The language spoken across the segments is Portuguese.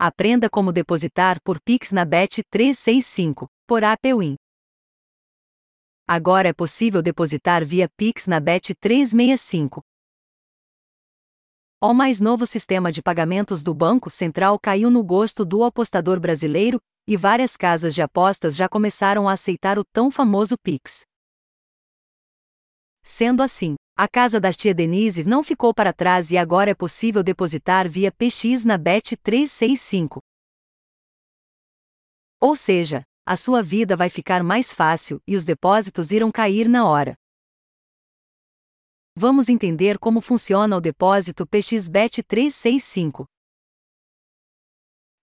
Aprenda como depositar por Pix na Bet 365, por Apewin. Agora é possível depositar via Pix na Bet 365. O mais novo sistema de pagamentos do Banco Central caiu no gosto do apostador brasileiro, e várias casas de apostas já começaram a aceitar o tão famoso Pix. Sendo assim, a casa da tia Denise não ficou para trás e agora é possível depositar via PX na Bet 365. Ou seja, a sua vida vai ficar mais fácil e os depósitos irão cair na hora. Vamos entender como funciona o depósito PX Bet 365.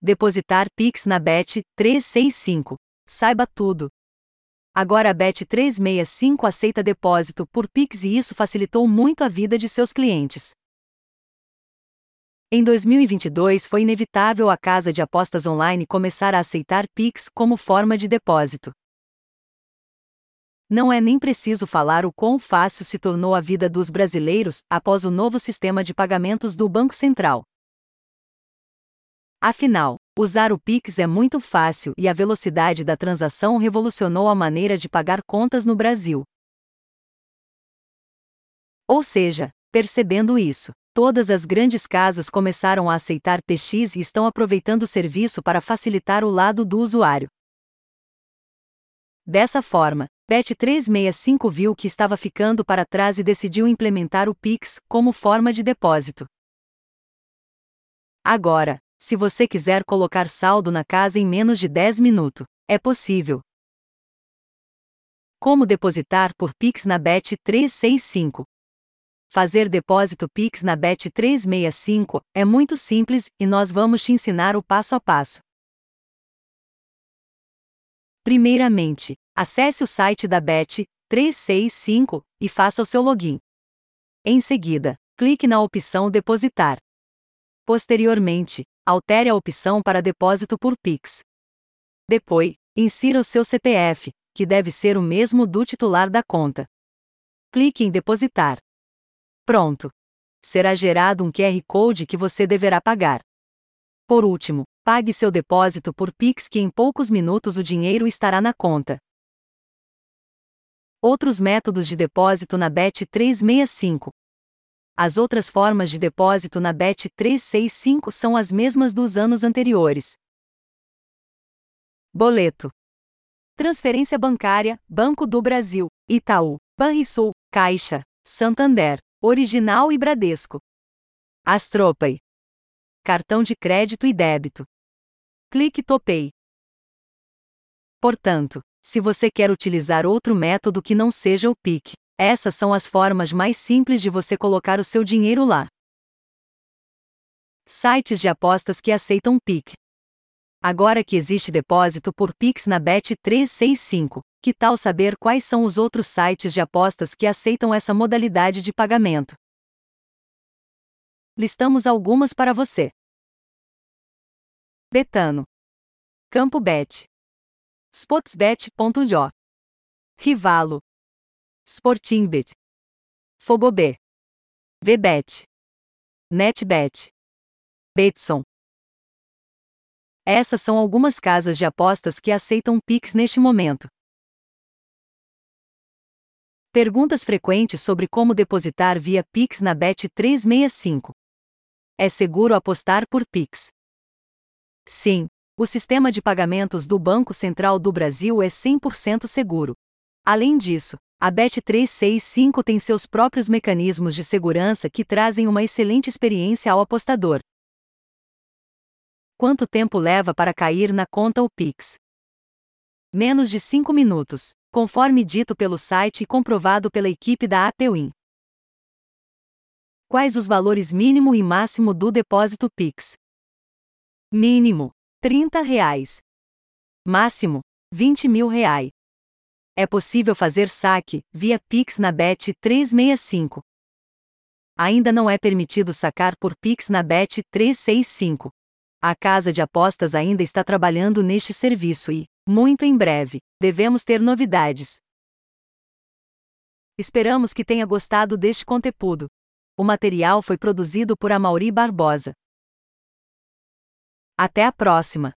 Depositar Pix na Bet 365. Saiba tudo. Agora a Bet365 aceita depósito por Pix e isso facilitou muito a vida de seus clientes. Em 2022 foi inevitável a casa de apostas online começar a aceitar Pix como forma de depósito. Não é nem preciso falar o quão fácil se tornou a vida dos brasileiros após o novo sistema de pagamentos do Banco Central. Afinal, usar o Pix é muito fácil e a velocidade da transação revolucionou a maneira de pagar contas no Brasil. Ou seja, percebendo isso, todas as grandes casas começaram a aceitar PX e estão aproveitando o serviço para facilitar o lado do usuário. Dessa forma, Bet365 viu que estava ficando para trás e decidiu implementar o Pix como forma de depósito. Agora, se você quiser colocar saldo na casa em menos de 10 minutos, é possível. Como depositar por Pix na Bet 365? Fazer depósito Pix na Bet 365 é muito simples e nós vamos te ensinar o passo a passo. Primeiramente, acesse o site da Bet 365 e faça o seu login. Em seguida, clique na opção Depositar. Posteriormente, altere a opção para depósito por Pix. Depois, insira o seu CPF, que deve ser o mesmo do titular da conta. Clique em Depositar. Pronto! Será gerado um QR Code que você deverá pagar. Por último, pague seu depósito por Pix que em poucos minutos o dinheiro estará na conta. Outros métodos de depósito na Bet 365 as outras formas de depósito na BET 365 são as mesmas dos anos anteriores. Boleto. Transferência bancária, Banco do Brasil, Itaú, Banrisul, Caixa, Santander, Original e Bradesco. Astropay. Cartão de crédito e débito. Clique Topay. Portanto, se você quer utilizar outro método que não seja o PIC, essas são as formas mais simples de você colocar o seu dinheiro lá. Sites de apostas que aceitam PIC. Agora que existe depósito por Pix na Bet365, que tal saber quais são os outros sites de apostas que aceitam essa modalidade de pagamento? Listamos algumas para você. Betano. Campo Bet. Spotsbet.jo. Rivalo. Sportingbet, Fogobet, Vbet, Netbet, Betson. Essas são algumas casas de apostas que aceitam Pix neste momento. Perguntas frequentes sobre como depositar via Pix na Bet 365. É seguro apostar por Pix? Sim, o sistema de pagamentos do Banco Central do Brasil é 100% seguro. Além disso, a Bet365 tem seus próprios mecanismos de segurança que trazem uma excelente experiência ao apostador. Quanto tempo leva para cair na conta ou Pix? Menos de 5 minutos, conforme dito pelo site e comprovado pela equipe da Apewin. Quais os valores mínimo e máximo do depósito Pix? Mínimo: 30 reais. Máximo: 20 mil reais. É possível fazer saque, via Pix na Bet 365. Ainda não é permitido sacar por Pix na Bet 365. A casa de apostas ainda está trabalhando neste serviço e, muito em breve, devemos ter novidades. Esperamos que tenha gostado deste conteúdo. O material foi produzido por Amauri Barbosa. Até a próxima!